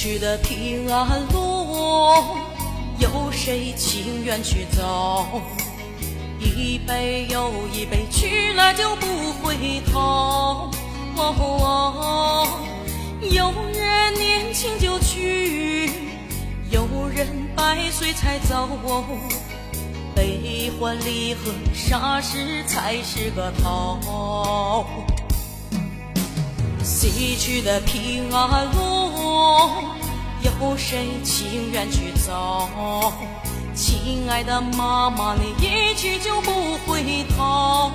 去的平安路，有谁情愿去走？一杯又一杯，去了就不回头。哦有人年轻就去，有人百岁才走。悲欢离合，啥时才是个头？西去的平安路，有谁情愿去走？亲爱的妈妈，你一去就不回头。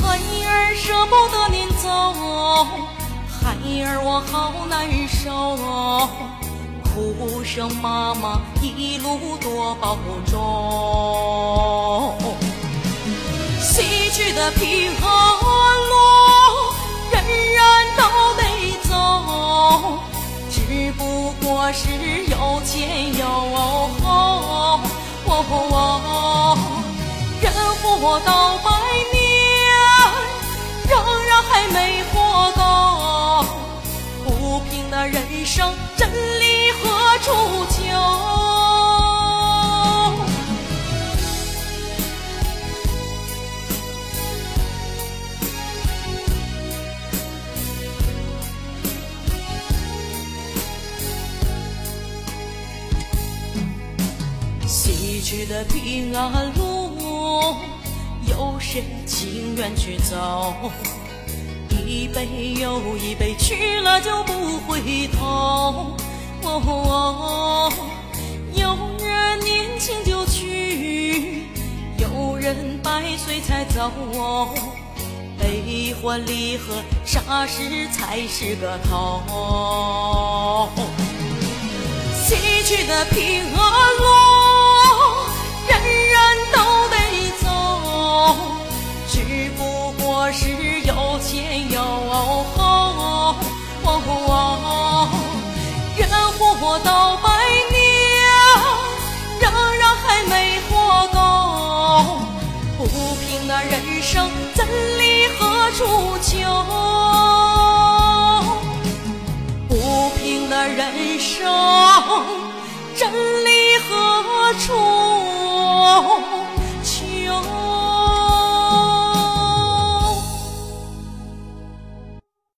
孩儿舍不得您走，孩儿我好难受。哭声妈妈一路多保重。西去的平安可是有前有后。人活到百年，仍然还没活够，不平的人生，西去的平安路，有谁情愿去走？一杯又一杯，去了就不回头。哦有人年轻就去，有人百岁才走。悲欢离合，啥时才是个头？西去的平安只不过是有前有后。哦哦人活到百年，仍然还没活够，不平的人生，怎离何处求？